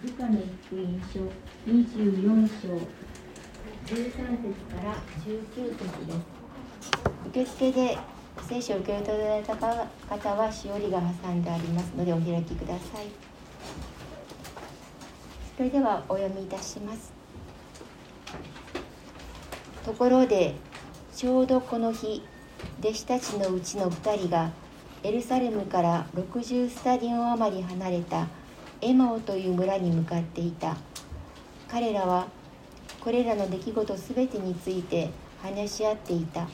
ルカの福音書24章13節から19節です。受付で聖書を受け取られた方はしおりが挟んでありますのでお開きください。それではお読みいたします。ところでちょうどこの日弟子たちのうちの2人がエルサレムから60スタディオン余り離れたエマオという村に向かっていた。彼らはこれらの出来事全てについて話し合っていた。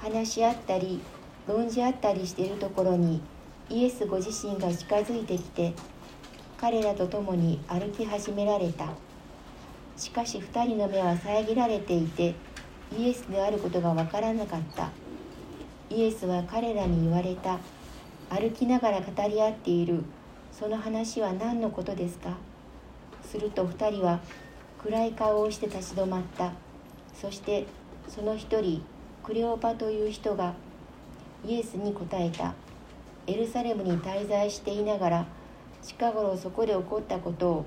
話し合ったり論じ合ったりしているところにイエスご自身が近づいてきて彼らと共に歩き始められた。しかし2人の目は遮られていてイエスであることがわからなかった。イエスは彼らに言われた。歩きながら語り合っている。その話は何のことですか？すると2人は暗い顔をして立ち止まった。そしてその一人クレオパという人がイエスに答えた。エルサレムに滞在していながら近頃そこで起こったことを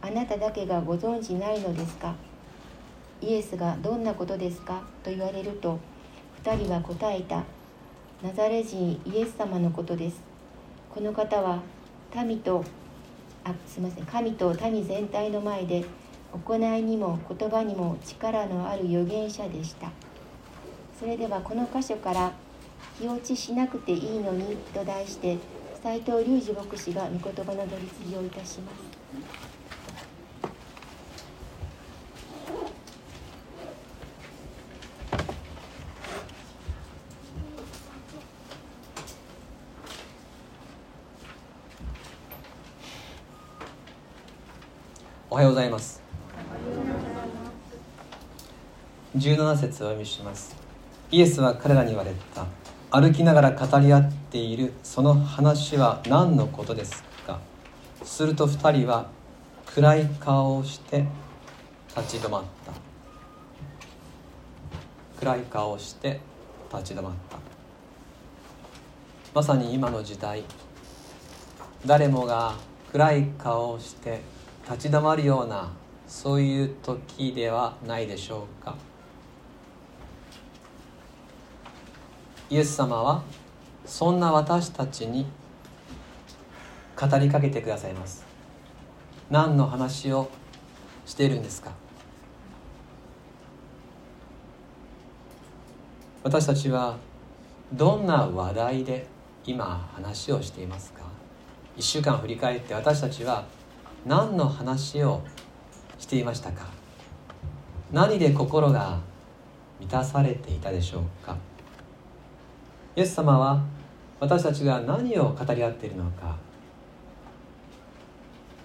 あなただけがご存じないのですか？イエスがどんなことですか？と言われると2人は答えた。ナザレ人イエス様のことです。この方は民とあすみません神と民全体の前で行いにも言葉にも力のある預言者でした。それではこの箇所から「気落ちしなくていいのに」と題して斎藤隆二牧師が御言葉の取り次ぎをいたします。はようございます。17節を読みします。イエスは彼らに言われた。歩きながら語り合っているその話は何のことですか。すると2人は暗い顔をして立ち止まった。暗い顔をして立ち止まった。まさに今の時代。誰もが暗い顔をして立ち止まるようなそういう時ではないでしょうか。イエス様はそんな私たちに語りかけてくださいます。何の話をしているんですか？私たちはどんな話題で今話をしていますか？1週間振り返って私たちは何の話をしていましたか？何で心が満たされていたでしょうか？イエス様は私たちが何を語り合っているのか？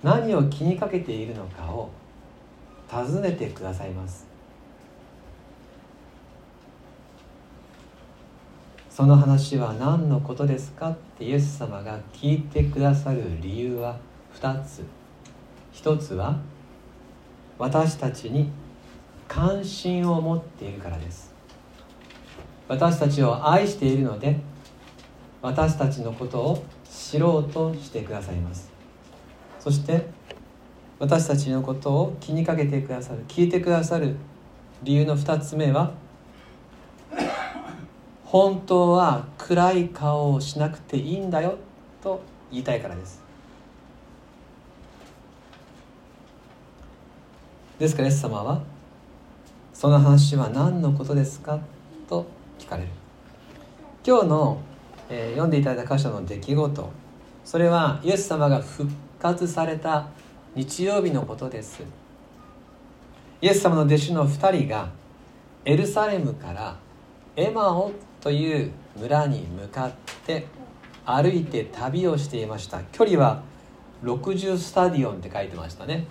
何を気にかけているのかを尋ねてくださいます。その話は何のことですか？ってイエス様が聞いてくださる理由は2つ。一つは私たちに関心を持っているからです。私たちを愛しているので私たちのことを知ろうとしてくださいます。そして私たちのことを気にかけてくださる聞いてくださる理由の2つ目は本当は暗い顔をしなくていいんだよと言いたいからです。ですからイエス様は「その話は何のことですか?」と聞かれる。今日の、えー、読んでいただいた箇所の出来事。それはイエス様が復活された日曜日のことです。イエス様の弟子の2人がエルサレムからエマオという村に向かって歩いて旅をしていました。距離は60スタディオンって書いてましたね、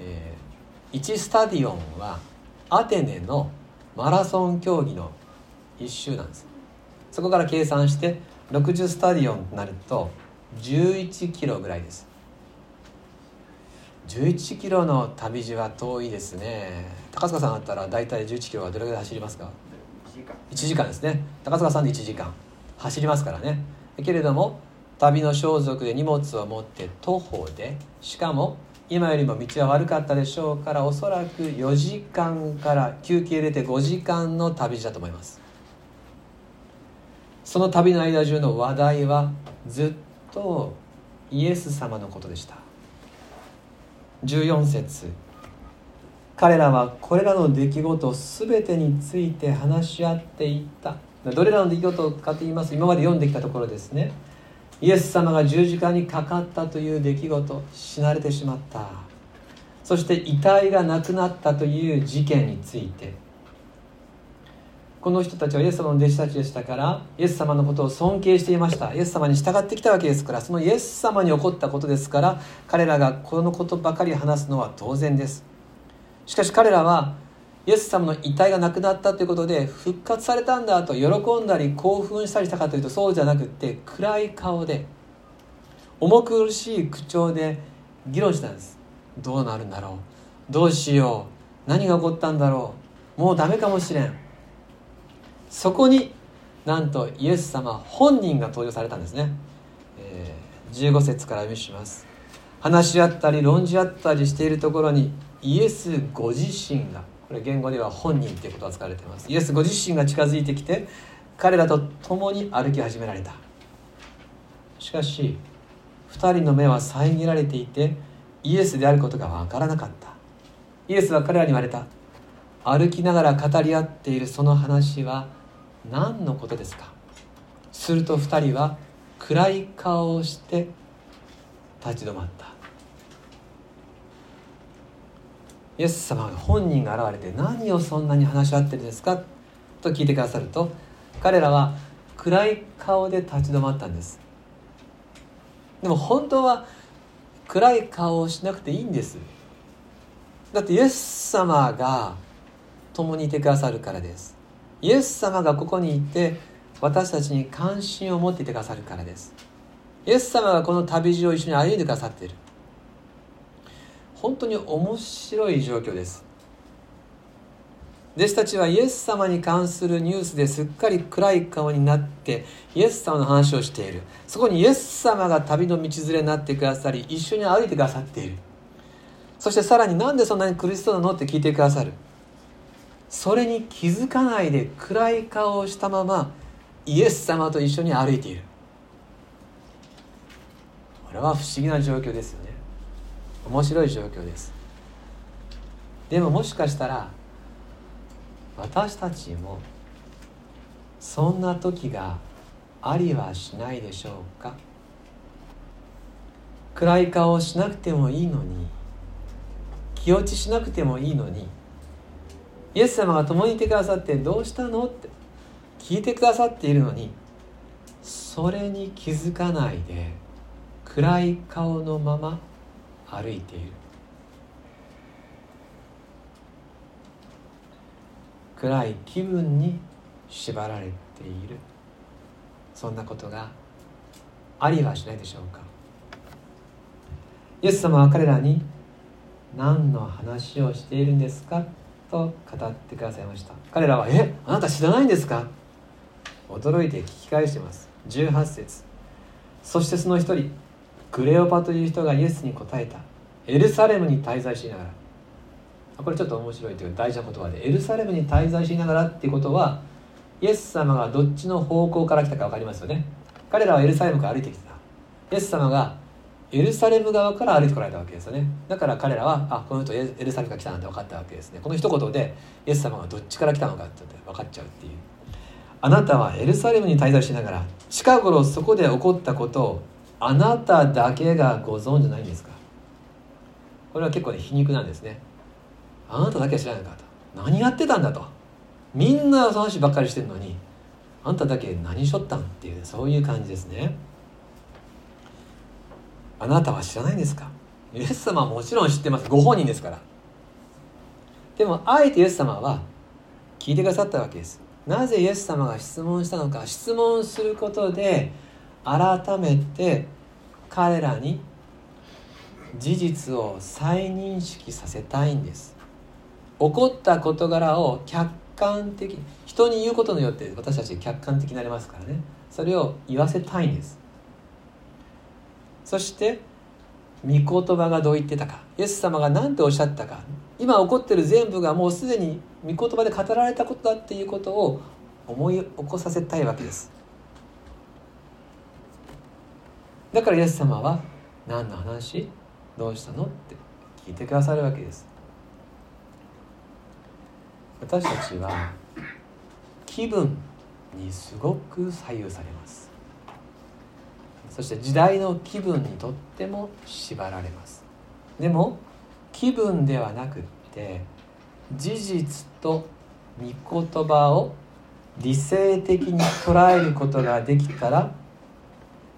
えー1スタディオンはアテネのマラソン競技の一周なんです。そこから計算して60スタディオンとなると11キロぐらいです。11キロの旅路は遠いですね。高塚さんだったら大体11キロはどれぐらい走りますか？1時間。ですね。高塚さんで1時間。走りますからね。けれども旅の装束で荷物を持って徒歩でしかも今よりも道は悪かったでしょうからおそらく4時間から休憩入れて5時間の旅路だと思います。その旅の間中の話題はずっとイエス様のことでした。14節。彼らはこれらの出来事全てについて話し合っていった。どれらの出来事かと言います今まで読んできたところですね。イエス様が十字架にかかったという出来事死なれてしまった。そして遺体がなくなったという事件について。この人たちはイエス様の弟子たちでしたからイエス様のことを尊敬していました。イエス様に従ってきたわけですからそのイエス様に起こったことですから彼らがこのことばかり話すのは当然です。しかし彼らはイエス様の遺体がなくなったということで復活されたんだと喜んだり興奮したりしたかというとそうじゃなくって暗い顔で重苦しい口調で議論したんです。どうなるんだろう？どうしよう？何が起こったんだろう？もうダメかもしれん。そこになんとイエス様本人が登場されたんですね、えー、15節から読みします。話し合ったり論じ合ったりしているところにイエスご自身がこれ言語では本人ということが使われています。イエスご自身が近づいてきて彼らと共に歩き始められた。しかし2人の目は遮られていてイエスであることが分からなかった。イエスは彼らに言われた。歩きながら語り合っているその話は何のことですか？すると2人は暗い顔をして立ち止まった。イエス様が本人が現れて何をそんなに話し合ってるんですか？と聞いてくださると彼らは暗い顔で立ち止まったんです。でも本当は暗い顔をしなくていいんです。だってイエス様が共にいてくださるからです。イエス様がここにいて私たちに関心を持っていてくださるからです。イエス様がこの旅路を一緒に歩んでくださっている。本当に面白い状況です。弟子たちはイエス様に関するニュースですっかり暗い顔になってイエス様の話をしている。そこにイエス様が旅の道連れになってくださり一緒に歩いてくださっている。そしてさらになんでそんなに苦しそうなのって聞いてくださる。それに気づかないで暗い顔をしたままイエス様と一緒に歩いている。これは不思議な状況ですよね。面白い状況です。でももしかしたら私たちもそんな時がありはしないでしょうか？暗い顔をしなくてもいいのに気落ちしなくてもいいのにイエス様が共にいてくださってどうしたの？って聞いてくださっているのにそれに気づかないで暗い顔のまま歩いている。暗い気分に縛られている。そんなことがありはしないでしょうか。イエス様は彼らに何の話をしているんですか？と語ってくださいました。彼らは「え？あなた知らないんですか?」驚いて聞き返してます。18節。そしてその一人クレオパという人がイエスに答えた。エルサレムに滞在しながら。これちょっと面白いという大事な言葉でエルサレムに滞在しながらっていうことはイエス様がどっちの方向から来たか分かりますよね。彼らはエルサレムから歩いてきた。イエス様がエルサレム側から歩いてこられたわけですよね。だから彼らはあこの人エルサレムから来たなんて分かったわけですね。この一言でイエス様がどっちから来たのかって分かっちゃうっていう。あなたはエルサレムに滞在しながら近頃そこで起こったことをあなただけがご存じないんですか？これは結構ね皮肉なんですね。あなただけは知らないかと。何やってたんだと。みんなその話ばっかりしてるのにあんただけ何しょったんっていう、ね、そういう感じですね。あなたは知らないんですか？イエス様はもちろん知ってます。ご本人ですから。でもあえてイエス様は聞いてくださったわけです。なぜイエス様が質問したのか質問することで改めて彼らに事実を再認識させたいんです。起こった事柄を客観的人に言うことによって私たち客観的になりますからね。それを言わせたいんです。そして御言葉がどう言ってたか。イエス様が何ておっしゃったか。今起こってる全部がもうすでに御言葉で語られたことだっていうことを思い起こさせたいわけです。だからイエス様は「何の話？どうしたの?」って聞いてくださるわけです。私たちは気分にすごく左右されます。そして時代の気分にとっても縛られます。でも気分ではなくって事実と御言葉を理性的に捉えることができたら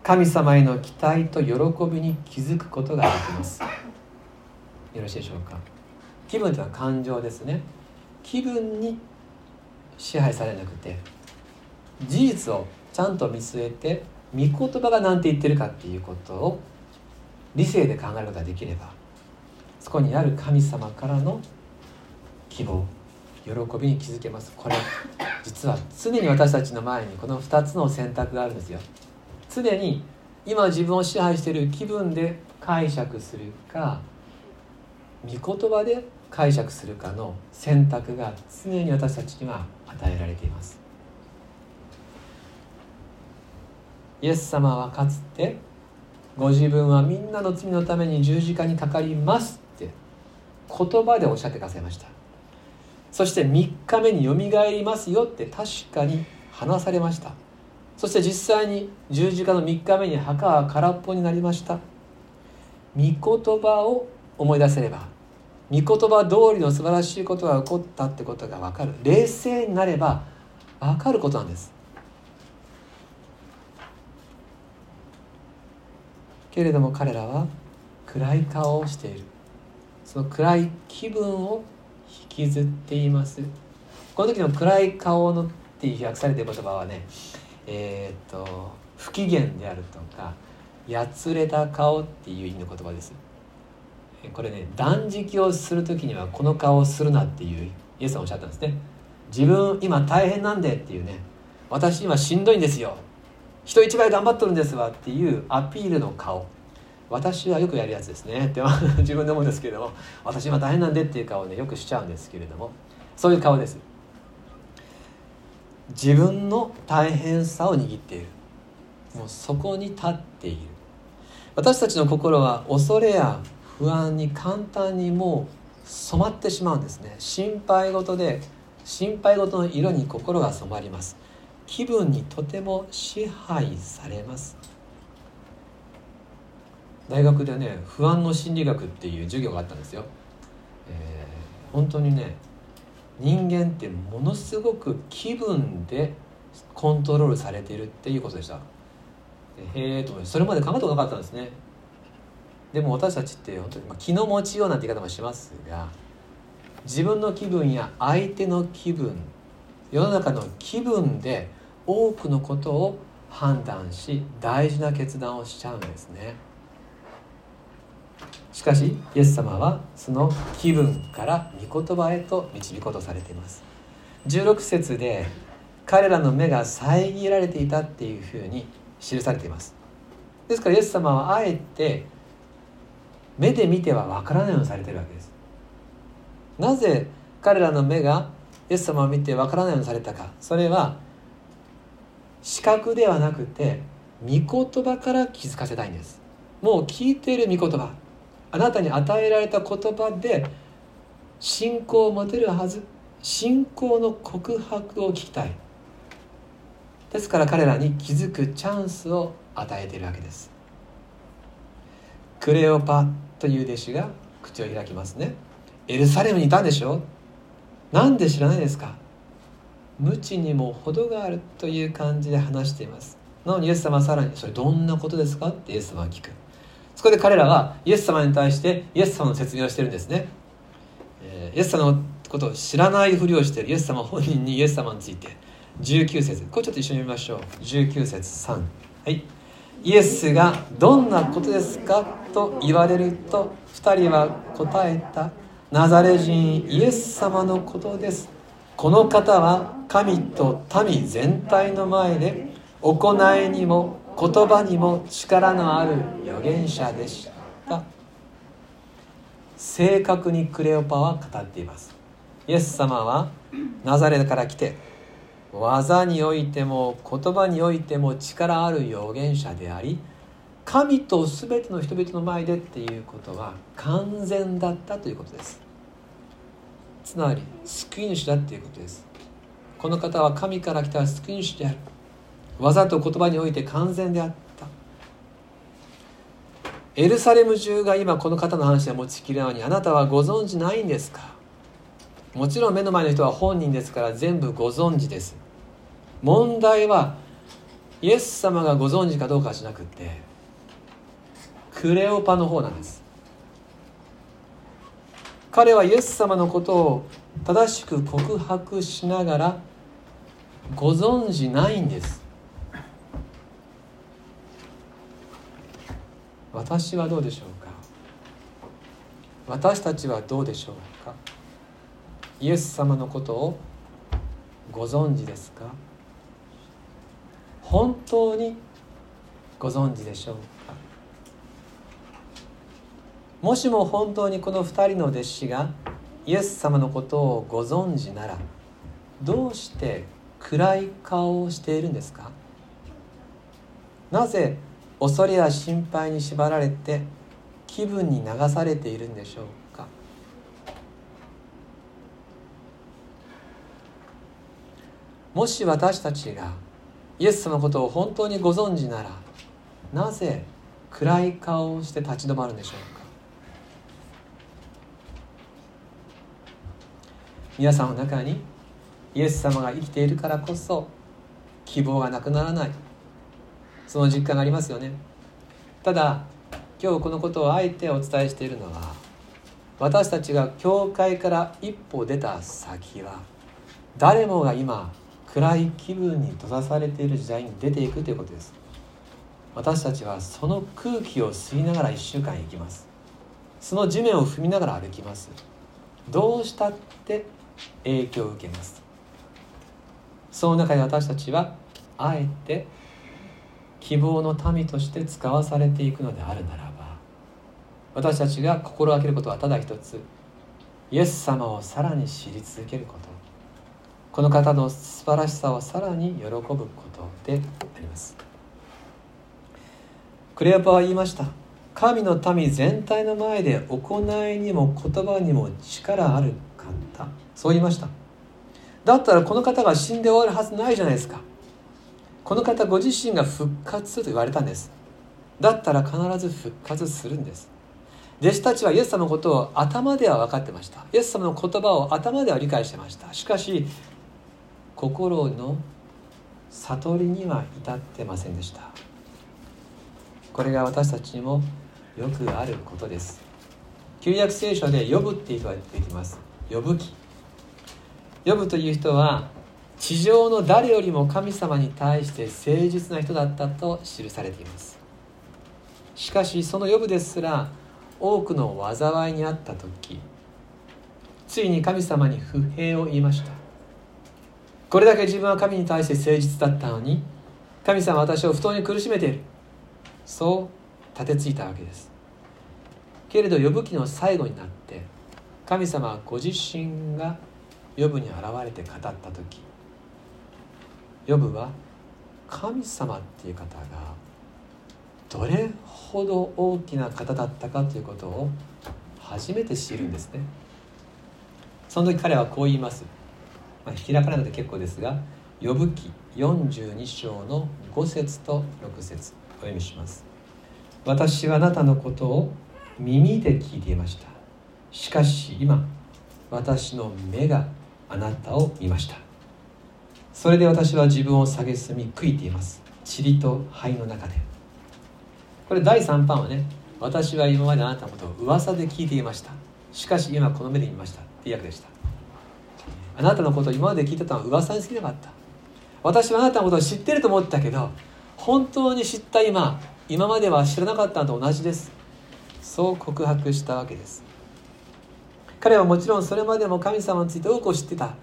神様への期待と喜びに気づくことができます。よろしいでしょうか？気分というのは感情ですね。気分に支配されなくて事実をちゃんと見据えて御言葉が何て言ってるかっていうことを理性で考えることができればそこにある神様からの希望喜びに気づけます。これ実は常に私たちの前にこの2つの選択があるんですよ。常に今自分を支配している気分で解釈するか御言葉で解釈するかの選択が常に私たちには与えられています。イエス様はかつてご自分はみんなの罪のために十字架にかかりますって言葉でおっしゃってくださいました。そして3日目によみがえりますよって確かに話されました。そして実際に十字架の3日目に墓は空っぽになりました。御言葉を思い出せれば御言葉通りの素晴らしいことが起こったってことが分かる。冷静になれば分かることなんです。けれども彼らは暗い顔をしている。その暗い気分を引きずっています。この時の暗い顔のってい訳されている言葉はねえー、っと不機嫌であるとかやつれた顔っていう意味の言葉です。これね断食をする時にはこの顔をするなっていうイエスさんおっしゃったんですね。自分今大変なんでっていうね。私今しんどいんですよ。人一倍頑張っとるんですわっていうアピールの顔。私はよくやるやつですね。って 自分で思うんですけれども私今大変なんでっていう顔をねよくしちゃうんですけれども。そういう顔です。自分の大変さを握っている。もうそこに立っている。私たちの心は恐れや不安に簡単にもう染まってしまうんですね。心配事で心配事の色に心が染まります。気分にとても支配されます。大学でね不安の心理学っていう授業があったんですよ、えー、本当にね人間ってものすごく気分でコントロールされているっていうことでした。へえと思ってそれまで考えたことなかったんですね。でも私たちって本当に、まあ、気の持ちようなんて言い方もしますが自分の気分や相手の気分世の中の気分で多くのことを判断し大事な決断をしちゃうんですね。しかしイエス様はその気分から御言葉へと導こうとされています。16節で彼らの目が遮られていたっていうふうに記されています。ですからイエス様はあえて目で見てはわからないようにされているわけです。なぜ彼らの目がイエス様を見てわからないようにされたか。それは視覚ではなくて御言葉から気づかせたいんです。もう聞いている御言葉。あなたに与えられた言葉で信仰を持てるはず信仰の告白を聞きたい。ですから彼らに気づくチャンスを与えているわけです。クレオパという弟子が口を開きますね。エルサレムにいたんでしょ？なんで知らないですか？無知にも程があるという感じで話しています。なのにイエス様はさらに「それどんなことですか?」ってイエス様は聞く。そこで彼らはイエス様に対してイエス様の説明をしてるんですね、えー、イエス様のことを知らないふりをしている。イエス様本人にイエス様について19節。これちょっと一緒に見ましょう。19節3はい。イエスが「どんなことですか?」と言われると2人は答えた「ナザレ人イエス様のことです」この方は神と民全体の前で行いにも言葉にも力のある預言者でした。正確にクレオパは語っています。イエス様はナザレから来て技においても言葉においても力ある預言者であり神と全ての人々の前でっていうことは完全だったということです。つまり救い主だっていうことです。この方は神から来た救い主である。技と言葉において完全であった。エルサレム中が今この方の話を持ちきるようにあなたはご存知ないんですか？もちろん目の前の人は本人ですから全部ご存知です。問題はイエス様がご存知かどうかじゃなくてクレオパの方なんです。彼はイエス様のことを正しく告白しながらご存じないんです。私はどうでしょうか？私たちはどうでしょうか？イエス様のことをご存知ですか？本当にご存知でしょうか？もしも本当にこの2人の弟子がイエス様のことをご存知ならどうして暗い顔をしているんですか？なぜ恐れや心配に縛られて気分に流されているんでしょうか？もし私たちがイエス様のことを本当にご存知ならなぜ暗い顔をして立ち止まるんでしょうか？皆さんの中にイエス様が生きているからこそ希望がなくならない。その実感がありますよね。ただ今日このことをあえてお伝えしているのは私たちが教会から一歩出た先は誰もが今暗い気分に閉ざされている時代に出ていくということです。私たちはその空気を吸いながら1週間行きます。その地面を踏みながら歩きます。どうしたって影響を受けます。その中で私たちはあえて希望の民として使わされていくのであるならば私たちが心がけることはただ一つイエス様をさらに知り続けること。この方の素晴らしさをさらに喜ぶことであります。クレオパは言いました。神の民全体の前で行いにも言葉にも力ある方そう言いました。だったらこの方が死んで終わるはずないじゃないですか。この方ご自身が復活すると言われたんです。だったら必ず復活するんです。弟子たちはイエス様のことを頭では分かってました。イエス様の言葉を頭では理解してました。しかし心の悟りには至ってませんでした。これが私たちにもよくあることです。旧約聖書で「呼ぶ」って言われています。呼ぶ記呼ぶという人は地上の誰よりも神様に対して誠実な人だったと記されています。しかしその呼ぶですら多くの災いにあった時ついに神様に不平を言いました。これだけ自分は神に対して誠実だったのに神様は私を不当に苦しめている。そう立てついたわけです。けれど呼ぶ記の最後になって神様はご自身が呼ぶに現れて語った時ヨブは神様っていう方がどれほど大きな方だったかということを初めて知るんですね。その時彼はこう言います、まあ、開かないので結構ですが「呼ぶ記42章の5節と6節お読みします。私はあなたのことを耳で聞いていました。しかし今私の目があなたを見ました。それで私は自分を蔑み悔いています。塵と灰の中で。これ第3版はね私は今まであなたのことを噂で聞いていました。しかし今この目で見ました。って訳でした。あなたのことを今まで聞いてたのは噂に過ぎなかった。私はあなたのことを知ってると思ったけど本当に知った今今までは知らなかったのと同じです。そう告白したわけです。彼はもちろんそれまでも神様について多くを知ってた。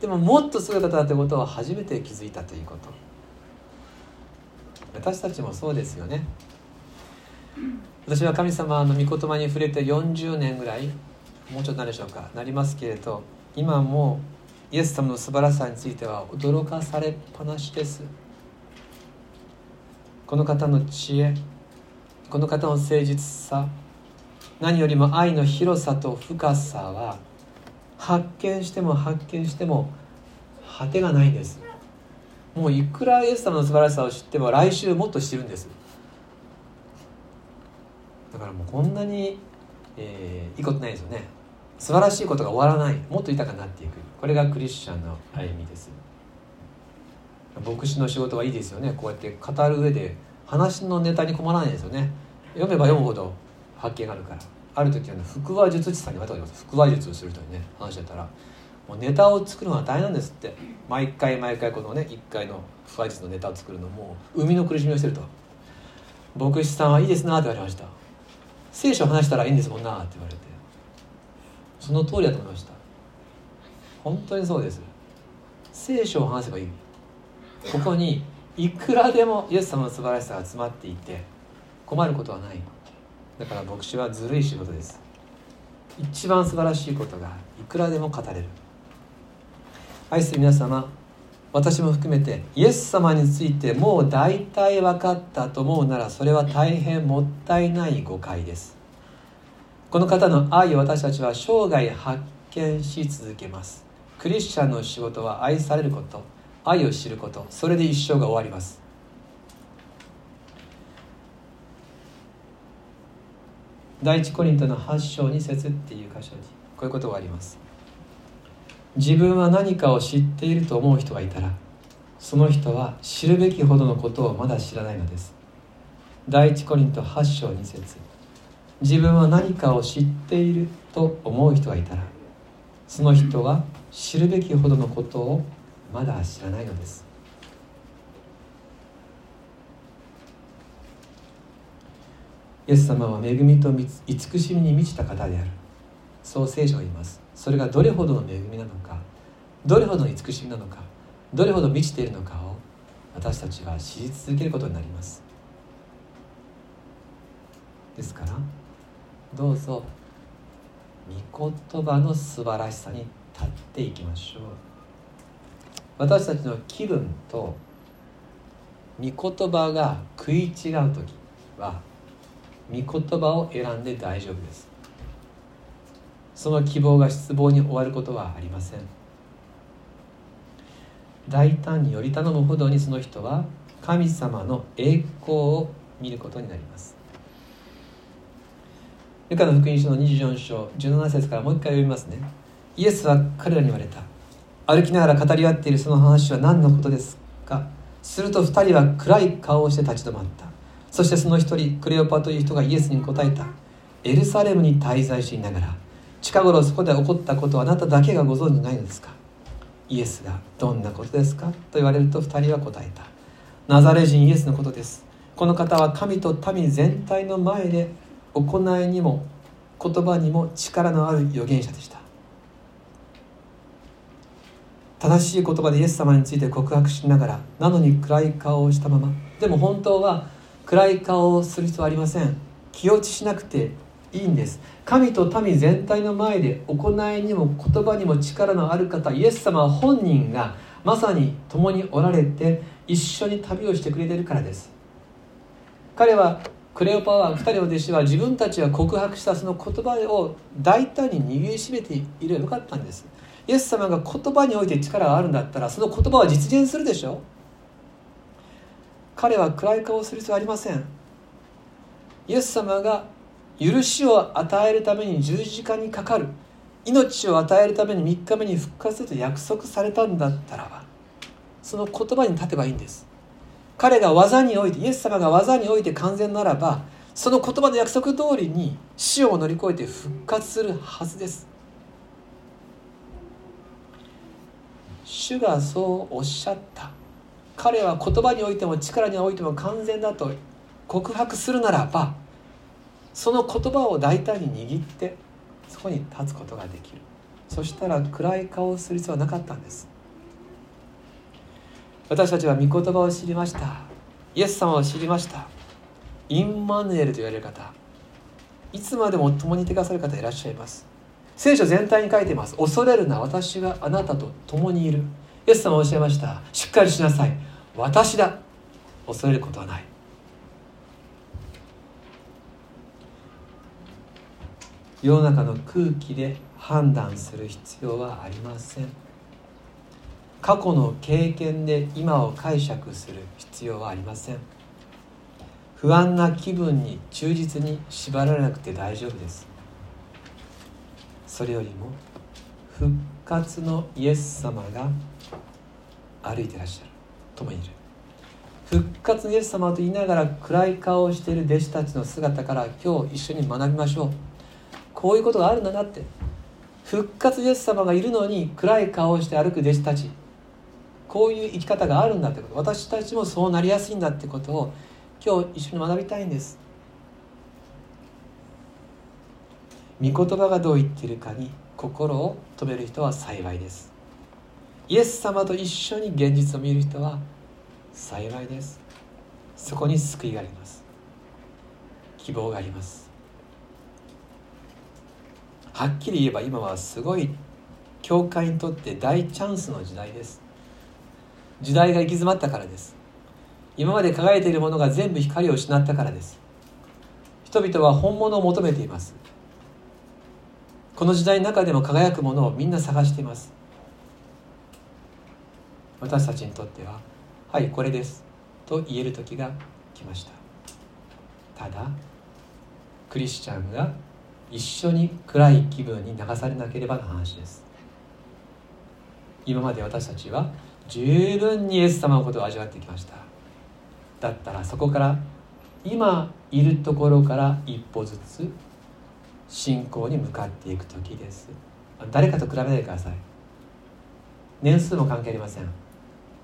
でももっとすごい方だということを初めて気づいたということ。私たちもそうですよね。私は神様の御言葉に触れて40年ぐらいもうちょっとなるでしょうかなりますけれど今もイエス様の素晴らしさについては驚かされっぱなしです。この方の知恵この方の誠実さ何よりも愛の広さと深さは発見しても発見しても果てがないんです。もういくらイエス様の素晴らしさを知っても来週もっと知るんです。だからもうこんなに、えー、いいことないですよね。素晴らしいことが終わらない。もっと豊かになっていく。これがクリスチャンの歩みです。牧師の仕事はいいですよね。こうやって語る上で話のネタに困らないですよね。読めば読むほど発見があるから。ある時はね腹話術師さんに言われたことあります。腹話術をする人にね話してたらもうネタを作るのは大変なんですって。毎回毎回このね1回の腹話術のネタを作るのも生みの苦しみをしてると。牧師さんはいいですなって言われました。聖書を話したらいいんですもんなって言われて。その通りだと思いました。本当にそうです。聖書を話せばいい。ここにいくらでもイエス様の素晴らしさが詰まっていて困ることはない。だから牧師はずるい仕事です。一番素晴らしいことがいくらでも語れる。愛する皆様私も含めてイエス様についてもう大体分かったと思うならそれは大変もったいない誤解です。この方の愛を私たちは生涯発見し続けます。クリスチャンの仕事は愛されること愛を知ることそれで一生が終わります。第一コリントの8章2節っていう箇所にこういうことがあります。自分は何かを知っていると思う人がいたらその人は知るべきほどのことをまだ知らないのです。第一コリント8章2節。自分は何かを知っていると思う人がいたらその人は知るべきほどのことをまだ知らないのです。イエス様は恵みと慈しみに満ちた方である。そう聖書が言います。それがどれほどの恵みなのかどれほどの慈しみなのかどれほど満ちているのかを私たちは知り続けることになります。ですからどうぞ御言葉の素晴らしさに立っていきましょう。私たちの気分と御言葉が食い違う時は御言葉を選んで大丈夫です。その希望が失望に終わることはありません。大胆により頼むほどにその人は神様の栄光を見ることになります。ルカの福音書の24章17節からもう一回読みますね。イエスは彼らに言われた。歩きながら語り合っているその話は何のことですか？すると2人は暗い顔をして立ち止まった。そしてその一人クレオパという人がイエスに答えた。エルサレムに滞在しながら近頃そこで起こったことはあなただけがご存じないのですか？イエスがどんなことですか？と言われると2人は答えた。ナザレ人イエスのことです。この方は神と民全体の前で行いにも言葉にも力のある預言者でした。正しい言葉でイエス様について告白しながらなのに暗い顔をしたまま。でも本当は暗い顔をする必要はありません。気落ちしなくていいんです。神と民全体の前で行いにも言葉にも力のある方イエス様本人がまさに共におられて一緒に旅をしてくれてるからです。彼はクレオパは2人の弟子は自分たちが告白したその言葉を大胆に握りしめていればよかったんです。イエス様が言葉において力があるんだったらその言葉は実現するでしょ。彼は暗い顔をする必要はありません。イエス様が許しを与えるために十字架にかかる。命を与えるために3日目に復活すると約束されたんだったらばその言葉に立てばいいんです。彼が技においてイエス様が技において完全ならばその言葉の約束通りに死を乗り越えて復活するはずです。主がそうおっしゃった。彼は言葉においても力においても完全だと告白するならばその言葉を大胆に握ってそこに立つことができる。そしたら暗い顔をする必要はなかったんです。私たちは御言葉を知りました。イエス様を知りました。インマヌエルと言われる方。いつまでも共にいてくださる方いらっしゃいます。聖書全体に書いています。恐れるな私があなたと共にいる。イエス様はおっしゃいました。しっかりしなさい。私だ。恐れることはない。世の中の空気で判断する必要はありません。過去の経験で今を解釈する必要はありません。不安な気分に忠実に縛られなくて大丈夫です。それよりも復活のイエス様が歩いてらっしゃる。共にいる。復活のイエス様と言いながら暗い顔をしている弟子たちの姿から今日一緒に学びましょう。こういうことがあるんだなって。復活イエス様がいるのに暗い顔をして歩く弟子たち。こういう生き方があるんだってこと。私たちもそうなりやすいんだってことを今日一緒に学びたいんです。御言葉がどう言っているかに心を止める人は幸いです。イエス様と一緒に現実を見る人は幸いです。そこに救いがあります。希望があります。はっきり言えば今はすごい教会にとって大チャンスの時代です。時代が行き詰まったからです。今まで輝いているものが全部光を失ったからです。人々は本物を求めています。この時代の中でも輝くものをみんな探しています。私たちにとっては「はいこれです」と言える時が来ました。ただクリスチャンが一緒に暗い気分に流されなければの話です。今まで私たちは十分にイエス様のことを味わってきました。だったらそこから今いるところから一歩ずつ信仰に向かっていく時です。誰かと比べないでください。年数も関係ありません。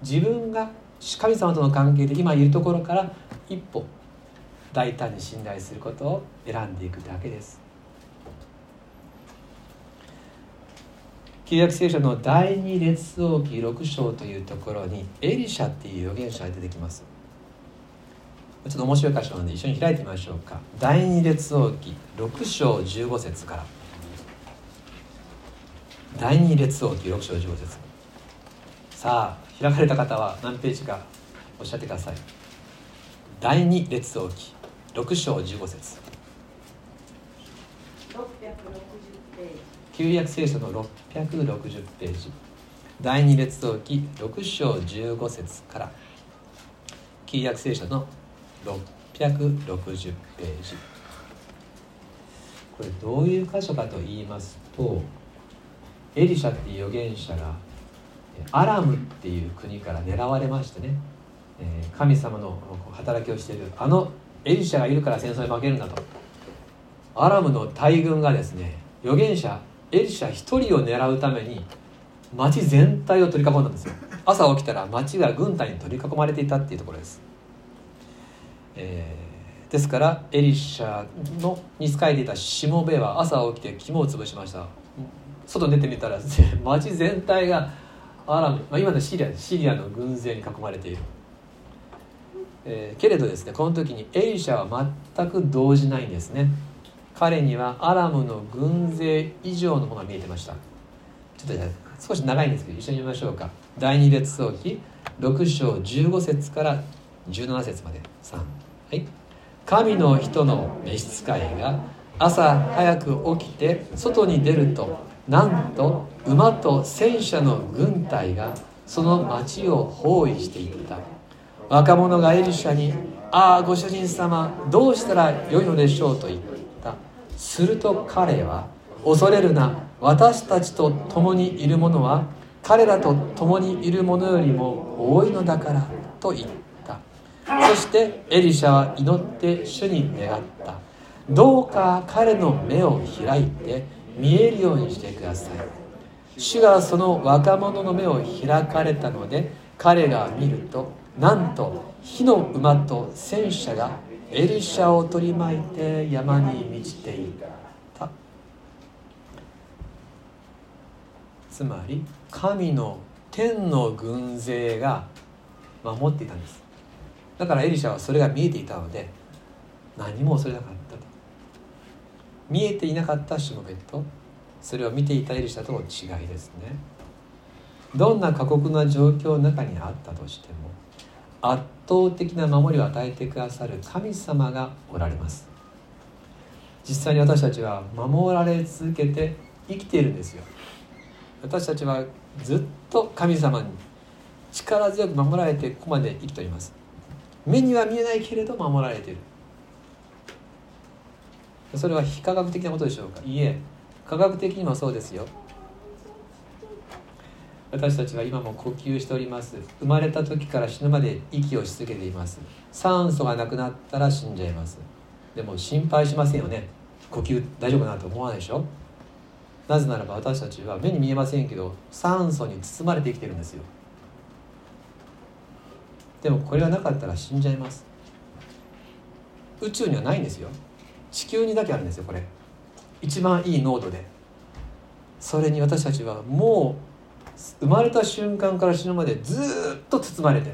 自分が神様との関係で今いるところから一歩大胆に信頼することを選んでいくだけです。旧約聖書の第二列王記6章というところにエリシャっていう預言者が出てきます。ちょっと面白い箇所なので一緒に開いてみましょうか。第二列王記6章15節から。第二列王記6章15節。さあ開かれた方は何ページかおっしゃってください。第二列王記6章15節。旧約聖書の660ページ。第二列王記6章15節から。旧約聖書の660ページ。これどういう箇所かと言いますとエリシャっていう預言者がアラムっていう国から狙われましてねえ神様の働きをしているあのエリシャがいるから戦争に負けるんだと。アラムの大軍がですね預言者エリシャ一人を狙うために町全体を取り囲んだんですよ。朝起きたら町が軍隊に取り囲まれていたっていうところです、えー、ですからエリシャのに仕えていたしもべは朝起きて肝を潰しました。外に出てみたらですね町全体がアラム、まあ、今のシリアシリアの軍勢に囲まれている、えー、けれどですねこの時にエリシャは全く動じないんですね。彼にはアラムの軍勢以上のものが見えてました。ちょっと少し長いんですけど一緒に読みましょうか。第二列王記6章15節から17節まで。3はい。神の人の召使いが朝早く起きて外に出るとなんと馬と戦車の軍隊がその町を包囲していった。若者がエリシャに「ああご主人様どうしたらよいのでしょう」と言った。すると彼は「恐れるな私たちと共にいる者は彼らと共にいる者よりも多いのだから」と言った。そしてエリシャは祈って主に願った。どうか彼の目を開いて見えるようにしてください。主がその若者の目を開かれたので彼が見るとなんと火の馬と戦車がエリシャを取り巻いて山に満ちていた。つまり神の天の軍勢が守っていたんです。だからエリシャはそれが見えていたので何も恐れなかったと。見えていなかったしもべとそれを見ていたエリシャとの違いですね。どんな過酷な状況の中にあったとしても圧倒的な守りを与えてくださる神様がおられます。実際に私たちは守られ続けて生きているんですよ。私たちはずっと神様に力強く守られてここまで生きております。目には見えないけれど守られている。それは非科学的なことでしょうか？いいえ科学的にもそうですよ。私たちは今も呼吸しております。生まれた時から死ぬまで息をし続けています。酸素がなくなったら死んじゃいます。でも心配しませんよね。呼吸大丈夫かなと思わないでしょ？なぜならば私たちは目に見えませんけど酸素に包まれて生きてるんですよ。でもこれがなかったら死んじゃいます。宇宙にはないんですよ。地球にだけあるんですよこれ。一番いい濃度で。それに私たちはもう生まれた瞬間から死ぬまでずっと包まれて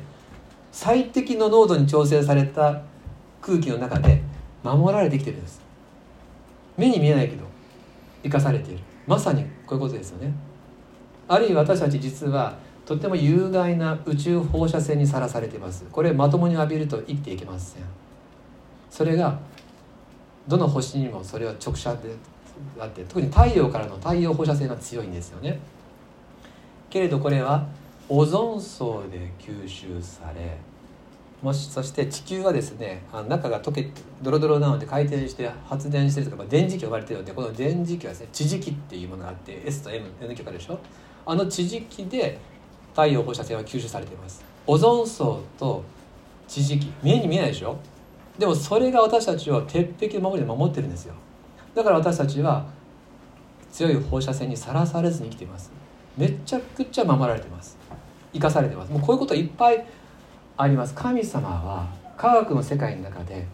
最適の濃度に調整された空気の中で守られてきてるんです。目に見えないけど生かされている。まさにこういうことですよね。あるいは私たち実はとても有害な宇宙放射線にさらされています。これまともに浴びると生きていけません。それがどの星にもそれは直射であって特に太陽からの太陽放射線が強いんですよね。けれどこれはオゾン層で吸収されもしそして地球はですねあの中が溶けてドロドロなので回転して発電してるとか、まあ、電磁気呼ばれてるのでこの電磁気はですね地磁気っていうものがあって S と M N 極あるでしょ？あの地磁気で太陽放射線は吸収されています。オゾン層と地磁気目に見えないでしょ？でもそれが私たちを鉄壁の守りで守ってるんですよ。だから私たちは強い放射線にさらされずに生きています。めちゃくちゃ守られてます。生かされてます。もうこういうこといっぱいあります。神様は科学の世界の中で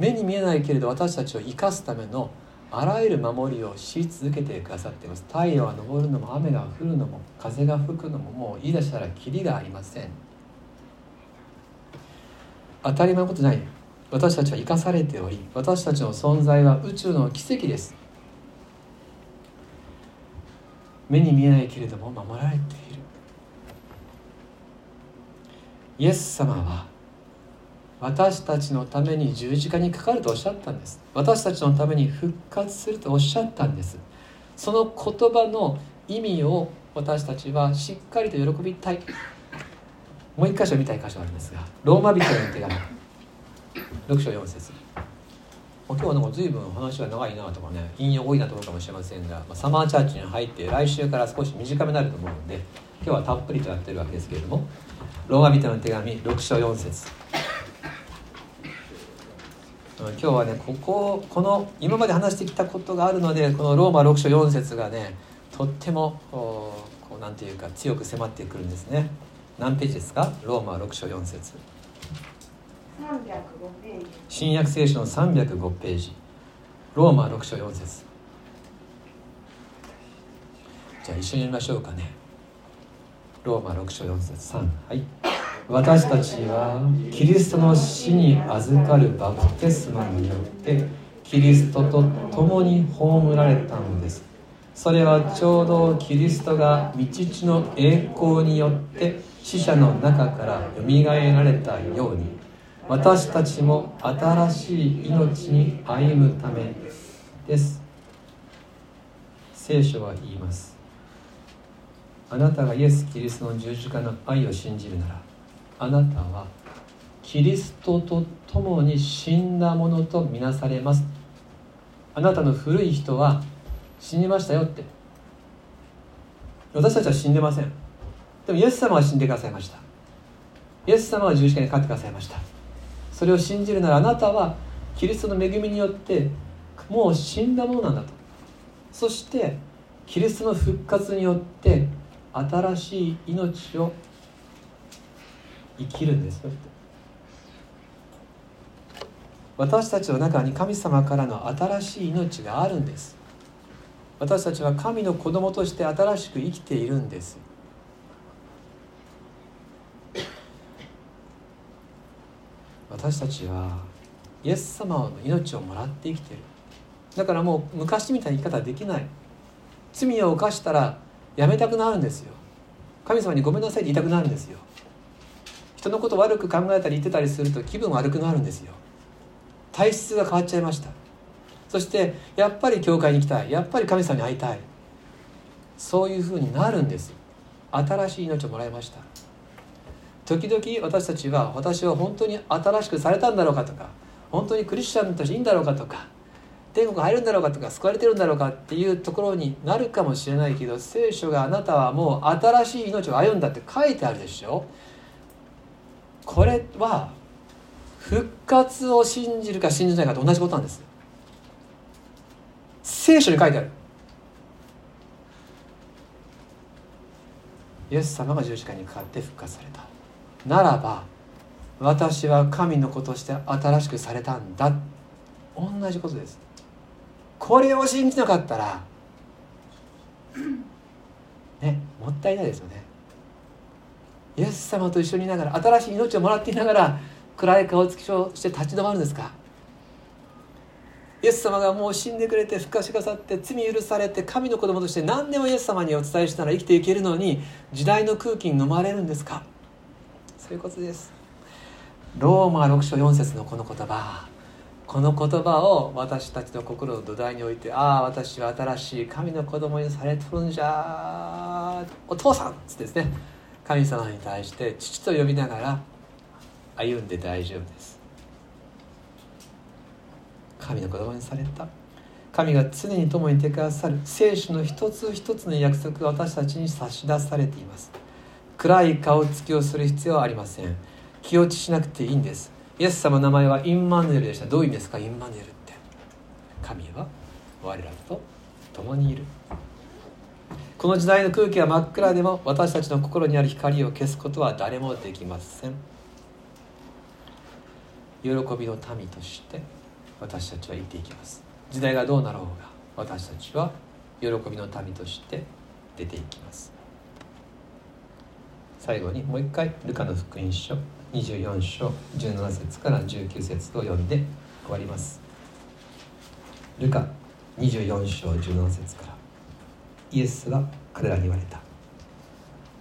目に見えないけれど私たちを生かすためのあらゆる守りをし続けてくださっています。太陽が昇るのも雨が降るのも風が吹くのももう言い出したらきりがありません。当たり前のことない。私たちは生かされており私たちの存在は宇宙の奇跡です。目に見えないけれども守られている。イエス様は私たちのために十字架にかかるとおっしゃったんです。私たちのために復活するとおっしゃったんです。その言葉の意味を私たちはしっかりと喜びたい。もう一箇所見たい箇所あるんですがローマ人への手紙。6章4節。今日はなんか随分話は長いなとかね引用多いなと思うかもしれませんが、まあ、サマーチャーチに入って来週から少し短めになると思うので今日はたっぷりとやってるわけですけれどもローマ人の手紙6章4節。今日はねこここの今まで話してきたことがあるのでこのローマ6章4節がねとってもこうなんていうか強く迫ってくるんですね。何ページですか？ローマ6章4節。新約聖書の305ページ。ローマ6章4節。じゃあ一緒に読みましょうかね。ローマ6章4節。3はい。私たちはキリストの死に預かるバプテスマによってキリストと共に葬られたのです。それはちょうどキリストが道地の栄光によって死者の中からよみがえられたように。私たちも新しい命に歩むためです。聖書は言います。あなたがイエス・キリストの十字架の愛を信じるならあなたはキリストと共に死んだものとみなされます。あなたの古い人は死にましたよって。私たちは死んでません。でもイエス様は死んでくださいました。イエス様は十字架にかかってくださいました。それを信じるならあなたはキリストの恵みによってもう死んだものなんだと。そしてキリストの復活によって新しい命を生きるんです。よ私たちの中に神様からの新しい命があるんです。私たちは神の子供として新しく生きているんです。私たちはイエス様の命をもらって生きてる。だからもう昔みたいな生き方はできない。罪を犯したらやめたくなるんですよ。神様にごめんなさいって言いたくなるんですよ。人のこと悪く考えたり言ってたりすると気分悪くなるんですよ。体質が変わっちゃいました。そしてやっぱり教会に行きたい。やっぱり神様に会いたい。そういうふうになるんです新しい命をもらいました。時々私たちは私は本当に新しくされたんだろうかとか本当にクリスチャンとしていいんだろうかとか天国入るんだろうかとか救われてるんだろうかっていうところになるかもしれないけど聖書があなたはもう新しい命を歩んだって書いてあるでしょ？これは復活を信じるか信じないかと同じことなんです。聖書に書いてある。イエス様が十字架にかかって復活された。ならば私は神の子として新しくされたんだ。同じことです。これを信じなかったらねもったいないですよね。イエス様と一緒にいながら新しい命をもらっていながら暗い顔つきをして立ち止まるんですか。イエス様がもう死んでくれて復活してくださって罪許されて神の子供として何でもイエス様にお伝えしたら生きていけるのに時代の空気に飲まれるんですか。そういうことです。ローマ6章4節のこの言葉。この言葉を私たちの心の土台に置いてああ私は新しい神の子供にされとるんじゃ。お父さんっつってですね。神様に対して父と呼びながら歩んで大丈夫です。神の子供にされた。神が常に共にいてくださる。聖書の一つ一つの約束が私たちに差し出されています。暗い顔つきをする必要はありません。気落ちしなくていいんです。イエス様の名前はインマヌエルでした。どういう意味ですかインマヌエルって。神は我らと共にいる。この時代の空気は真っ暗でも私たちの心にある光を消すことは誰もできません。喜びの民として私たちは生きていきます。時代がどうなろうが私たちは喜びの民として出ていきます。最後にもう一回ルカの福音書24章17節から19節を読んで終わります。ルカ24章17節から。イエスは彼らに言われた。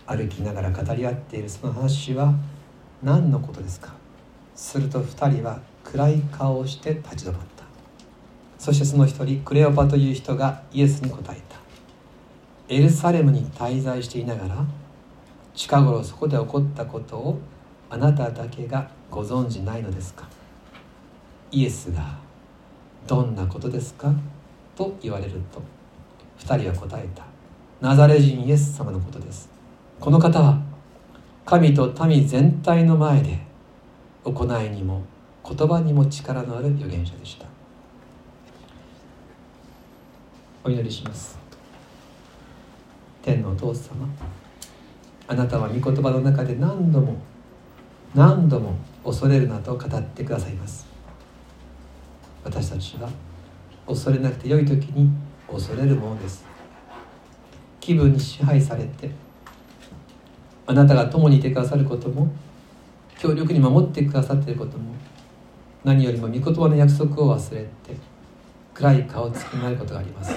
歩きながら語り合っているその話は何のことですか？すると2人は暗い顔をして立ち止まった。そしてその一人クレオパという人がイエスに答えた。エルサレムに滞在していながら近頃そこで起こったことをあなただけがご存じないのですか？イエスがどんなことですか？と言われると2人は答えた。ナザレ人イエス様のことです。この方は神と民全体の前で行いにも言葉にも力のある預言者でした。お祈りします。天のお父様あなたは御言葉の中で何度も何度も恐れるなと語ってくださいます。私たちは恐れなくて良い時に恐れるものです。気分に支配されてあなたが共にいてくださることも強力に守ってくださっていることも何よりも御言葉の約束を忘れて暗い顔つきになることがあります。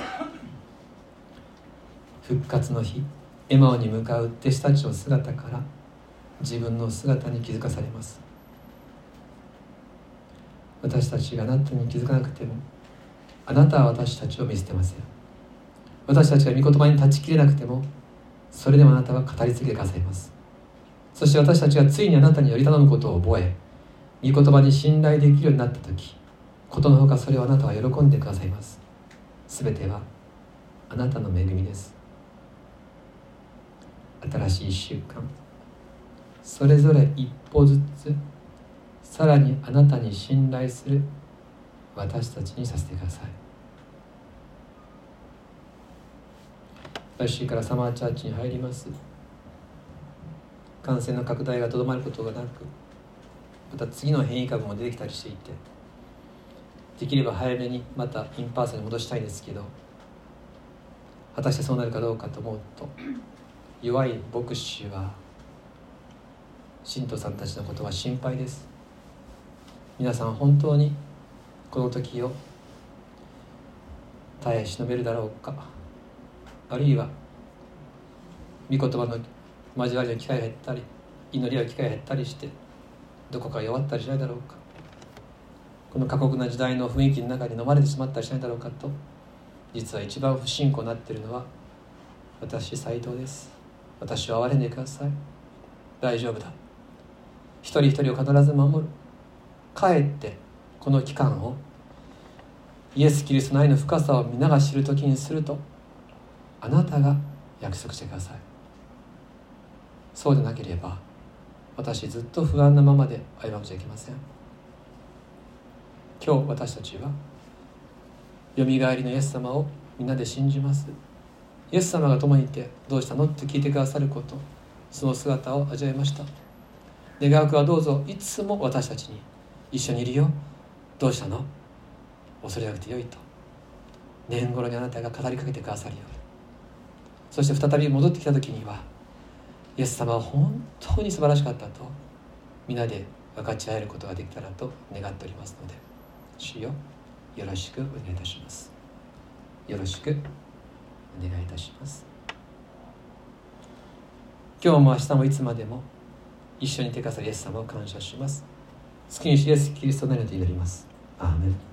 復活の日エマオに向かう弟子たちの姿から自分の姿に気づかされます。私たちがあなたに気づかなくてもあなたは私たちを見捨てません。私たちが御言葉に立ちきれなくてもそれでもあなたは語り継いでくださいます。そして私たちがついにあなたにより頼むことを覚え御言葉に信頼できるようになった時ことのほかそれをあなたは喜んでくださいます。すべてはあなたの恵みです。新しい1週間それぞれ一歩ずつさらにあなたに信頼する私たちにさせてください。来週から summer church に入ります。感染の拡大がとどまることがなくまた次の変異株も出てきたりしていてできれば早めにまた in person に戻したいんですけど果たしてそうなるかどうかと思うと弱い牧師は信徒さんたちのことは心配です。皆さん本当にこの時を耐え忍べるだろうか。あるいは御言葉の交わりの機会が減ったり祈りの機会が減ったりしてどこか弱ったりしないだろうか。この過酷な時代の雰囲気の中に飲まれてしまったりしないだろうかと実は一番不信仰になっているのは私斎藤です。私を憐れんでください。大丈夫だ。一人一人を必ず守る。かえってこの期間をイエス・キリストの愛の深さを皆が知る時にするとあなたが約束してください。そうでなければ私ずっと不安なままで歩まなくちゃいけません。今日私たちはよみがえりのイエス様をみんなで信じます。イエス様が共にいてどうしたの？って聞いてくださること。その姿を味わいました。願うくはどうぞ。いつも私たちに。一緒にいるよ。どうしたの？恐れなくてよいと。年頃にあなたが語りかけてくださるように。そして再び戻ってきた時にはイエス様は本当に素晴らしかったと。皆で分かち合えることができたらと願っておりますので主よよろしくお願いいたします。よろしくお願いいたします。今日も明日もいつまでも一緒に手かさイエス様を感謝します。好きにしイエスキリストなりと祈ります。アーメン。